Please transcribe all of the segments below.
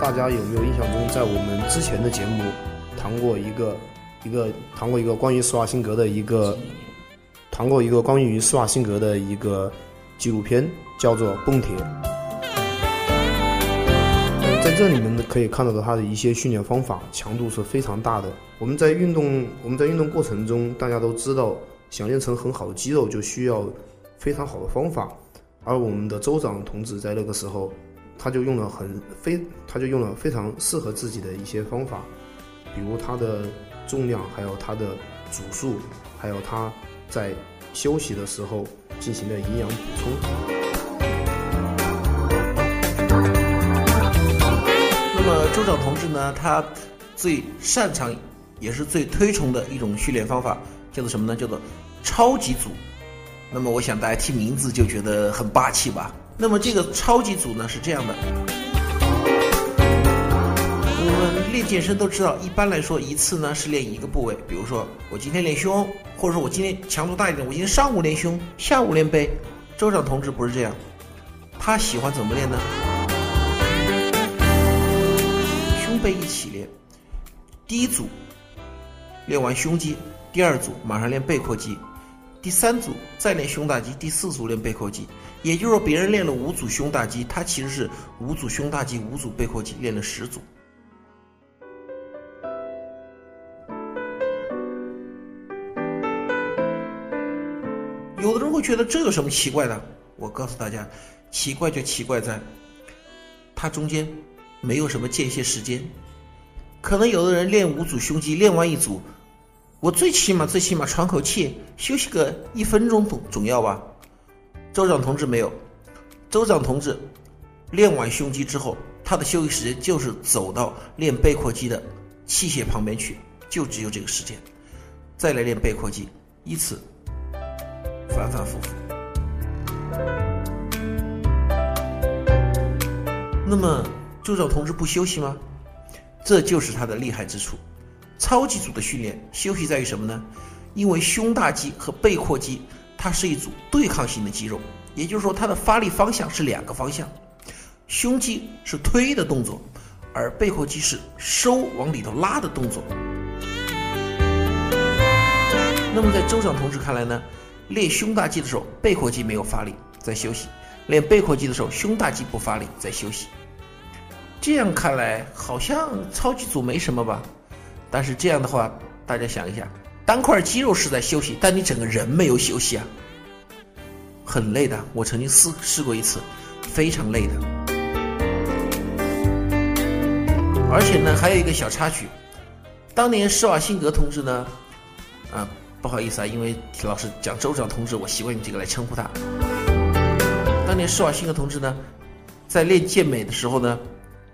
大家有没有印象中，在我们之前的节目谈过一个一个谈过一个关于施瓦辛格的一个谈过一个关于施瓦辛格的一个纪录片，叫做《蹦铁》。在这里面呢，可以看到的他的一些训练方法强度是非常大的。我们在运动我们在运动过程中，大家都知道，想练成很好的肌肉，就需要非常好的方法。而我们的州长同志在那个时候。他就用了很非，他就用了非常适合自己的一些方法，比如他的重量，还有他的组数，还有他在休息的时候进行的营养补充。那么州长同志呢，他最擅长也是最推崇的一种训练方法叫做什么呢？叫做超级组。那么我想大家听名字就觉得很霸气吧。那么这个超级组呢是这样的，我们练健身都知道，一般来说一次呢是练一个部位，比如说我今天练胸，或者说我今天强度大一点，我今天上午练胸，下午练背。周长同志不是这样，他喜欢怎么练呢？胸背一起练，第一组练完胸肌，第二组马上练背阔肌。第三组再练胸大肌，第四组练背阔肌，也就是说，别人练了五组胸大肌，他其实是五组胸大肌，五组背阔肌，练了十组。有的人会觉得这有什么奇怪的？我告诉大家，奇怪就奇怪在，它中间没有什么间歇时间。可能有的人练五组胸肌，练完一组。我最起码最起码喘口气，休息个一分钟总总要吧。州长同志没有，州长同志练完胸肌之后，他的休息时间就是走到练背阔肌的器械旁边去，就只有这个时间，再来练背阔肌，以此反反复复。那么州长同志不休息吗？这就是他的厉害之处。超级组的训练休息在于什么呢？因为胸大肌和背阔肌，它是一组对抗性的肌肉，也就是说它的发力方向是两个方向。胸肌是推的动作，而背阔肌是收往里头拉的动作。那么在周长同志看来呢，练胸大肌的时候背阔肌没有发力，在休息；练背阔肌的时候胸大肌不发力，在休息。这样看来好像超级组没什么吧？但是这样的话，大家想一下，单块肌肉是在休息，但你整个人没有休息啊，很累的。我曾经试试过一次，非常累的。而且呢，还有一个小插曲，当年施瓦辛格同志呢，啊，不好意思啊，因为老师讲州长同志，我习惯用这个来称呼他。当年施瓦辛格同志呢，在练健美的时候呢，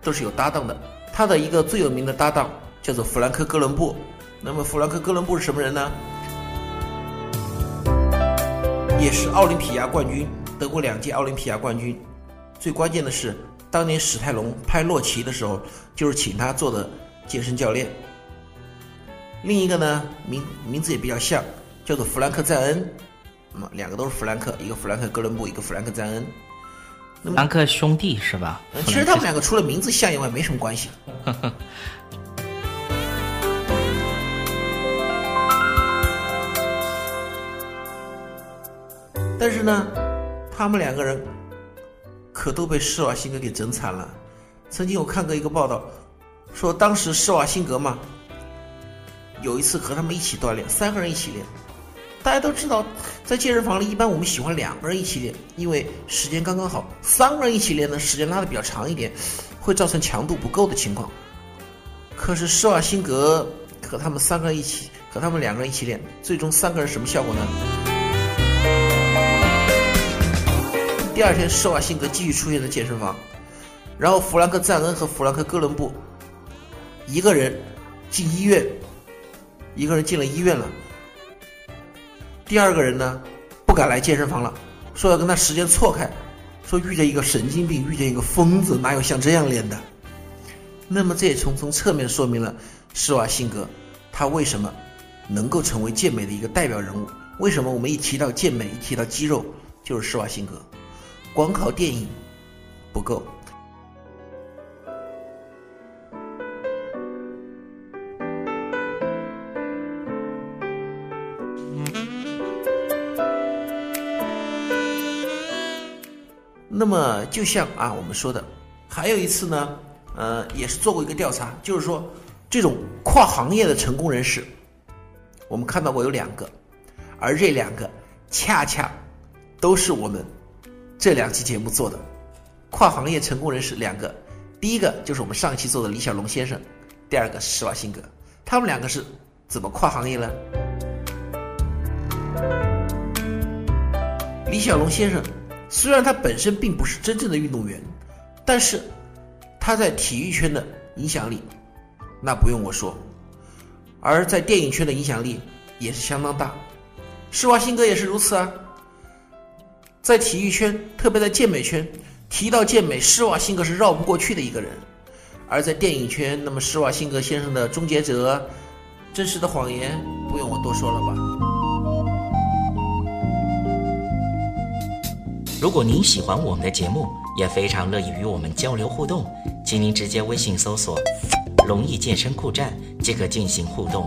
都是有搭档的，他的一个最有名的搭档。叫做弗兰克·哥伦布。那么，弗兰克·哥伦布是什么人呢？也是奥林匹亚冠军，得过两届奥林匹亚冠军。最关键的是，当年史泰龙拍《洛奇》的时候，就是请他做的健身教练。另一个呢，名名字也比较像，叫做弗兰克·赞恩。那么，两个都是弗兰克，一个弗兰克·哥伦布，一个弗兰克·赞恩。弗兰克兄弟是吧？其实他们两个除了名字像以外，没什么关系。但是呢，他们两个人可都被施瓦辛格给整惨了。曾经我看过一个报道，说当时施瓦辛格嘛，有一次和他们一起锻炼，三个人一起练。大家都知道，在健身房里一般我们喜欢两个人一起练，因为时间刚刚好。三个人一起练呢，时间拉的比较长一点，会造成强度不够的情况。可是施瓦辛格和他们三个人一起，和他们两个人一起练，最终三个人什么效果呢？第二天，施瓦辛格继续出现在健身房，然后弗兰克·赞恩和弗兰克·哥伦布一个人进医院，一个人进了医院了。第二个人呢，不敢来健身房了，说要跟他时间错开，说遇见一个神经病，遇见一个疯子，哪有像这样练的？那么这也从从侧面说明了施瓦辛格他为什么能够成为健美的一个代表人物。为什么我们一提到健美，一提到肌肉，就是施瓦辛格？光靠电影不够。那么，就像啊我们说的，还有一次呢，呃，也是做过一个调查，就是说这种跨行业的成功人士，我们看到过有两个，而这两个恰恰都是我们。这两期节目做的跨行业成功人士两个，第一个就是我们上期做的李小龙先生，第二个施瓦辛格，他们两个是怎么跨行业呢？李小龙先生虽然他本身并不是真正的运动员，但是他在体育圈的影响力那不用我说，而在电影圈的影响力也是相当大，施瓦辛格也是如此啊。在体育圈，特别在健美圈，提到健美，施瓦辛格是绕不过去的一个人；而在电影圈，那么施瓦辛格先生的《终结者》《真实的谎言》，不用我多说了吧。如果您喜欢我们的节目，也非常乐意与我们交流互动，请您直接微信搜索“龙易健身酷站”即可进行互动。